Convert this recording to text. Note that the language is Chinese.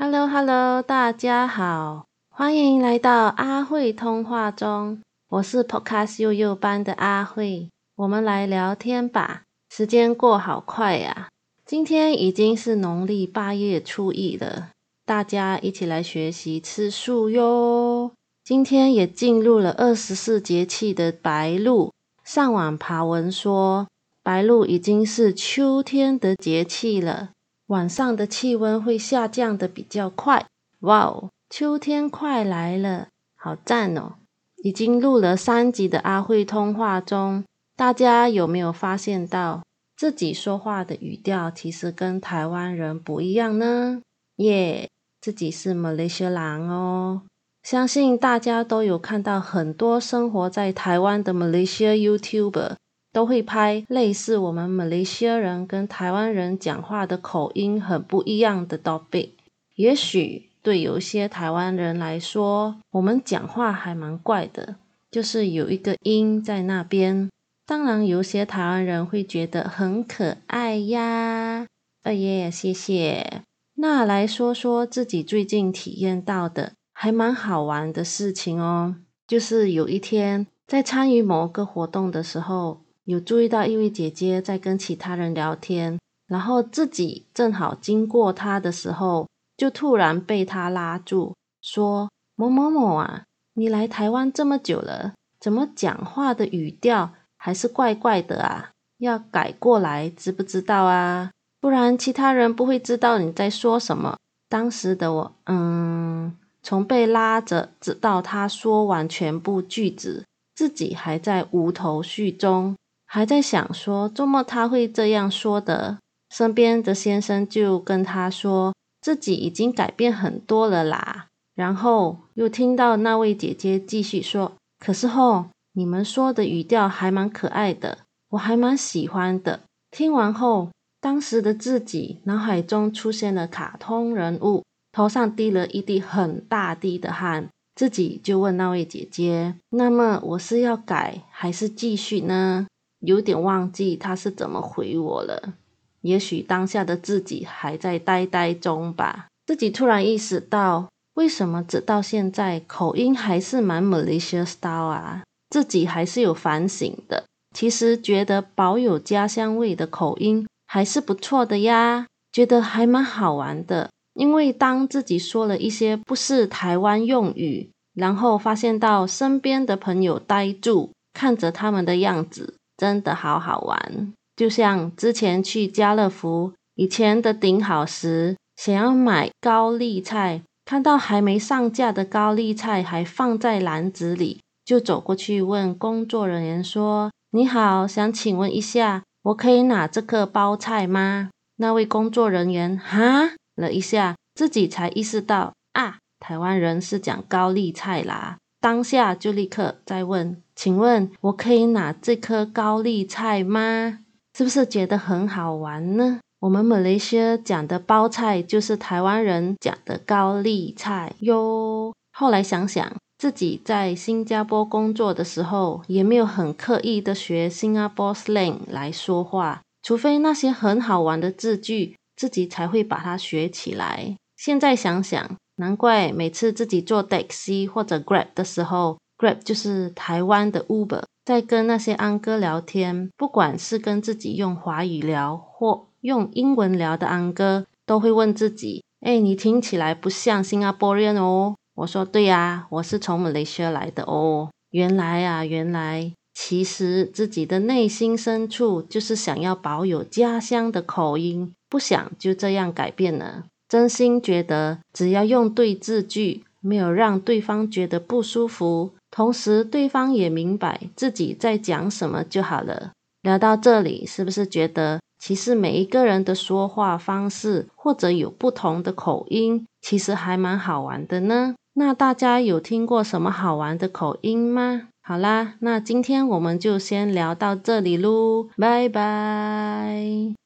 Hello Hello，大家好，欢迎来到阿慧通话中。我是 Podcast 幼幼班的阿慧，我们来聊天吧。时间过好快呀，今天已经是农历八月初一了，大家一起来学习吃素哟。今天也进入了二十四节气的白露，上网爬文说，白露已经是秋天的节气了。晚上的气温会下降的比较快，哇哦，秋天快来了，好赞哦！已经录了三集的阿慧通话中，大家有没有发现到自己说话的语调其实跟台湾人不一样呢？耶，自己是马来西亚人哦，相信大家都有看到很多生活在台湾的马来西亚 YouTuber。都会拍类似我们马来西亚人跟台湾人讲话的口音很不一样的 topic。也许对有些台湾人来说，我们讲话还蛮怪的，就是有一个音在那边。当然，有些台湾人会觉得很可爱呀。二爷，谢谢。那来说说自己最近体验到的还蛮好玩的事情哦。就是有一天在参与某个活动的时候。有注意到一位姐姐在跟其他人聊天，然后自己正好经过她的时候，就突然被她拉住，说：“某某某啊，你来台湾这么久了，怎么讲话的语调还是怪怪的啊？要改过来，知不知道啊？不然其他人不会知道你在说什么。”当时的我，嗯，从被拉着直到他说完全部句子，自己还在无头绪中。还在想说，周末他会这样说的。身边的先生就跟他说，自己已经改变很多了啦。然后又听到那位姐姐继续说：“可是后你们说的语调还蛮可爱的，我还蛮喜欢的。”听完后，当时的自己脑海中出现了卡通人物，头上滴了一滴很大滴的汗，自己就问那位姐姐：“那么我是要改还是继续呢？”有点忘记他是怎么回我了，也许当下的自己还在呆呆中吧。自己突然意识到，为什么直到现在口音还是蛮 Malaysia style 啊？自己还是有反省的。其实觉得保有家乡味的口音还是不错的呀，觉得还蛮好玩的。因为当自己说了一些不是台湾用语，然后发现到身边的朋友呆住看着他们的样子。真的好好玩，就像之前去家乐福以前的顶好时，想要买高丽菜，看到还没上架的高丽菜还放在篮子里，就走过去问工作人员说：“你好，想请问一下，我可以拿这个包菜吗？”那位工作人员哈了一下，自己才意识到啊，台湾人是讲高丽菜啦。当下就立刻再问，请问我可以拿这颗高丽菜吗？是不是觉得很好玩呢？我们马来西亚讲的包菜就是台湾人讲的高丽菜哟。后来想想，自己在新加坡工作的时候，也没有很刻意的学新加坡 slang 来说话，除非那些很好玩的字句，自己才会把它学起来。现在想想。难怪每次自己坐 taxi 或者 Grab 的时候，Grab 就是台湾的 Uber，在跟那些安哥聊天，不管是跟自己用华语聊或用英文聊的安哥，都会问自己：“哎，你听起来不像新加坡人哦。”我说：“对呀，我是从马来西亚来的哦。”原来啊，原来其实自己的内心深处就是想要保有家乡的口音，不想就这样改变了。真心觉得，只要用对字句，没有让对方觉得不舒服，同时对方也明白自己在讲什么就好了。聊到这里，是不是觉得其实每一个人的说话方式或者有不同的口音，其实还蛮好玩的呢？那大家有听过什么好玩的口音吗？好啦，那今天我们就先聊到这里喽，拜拜。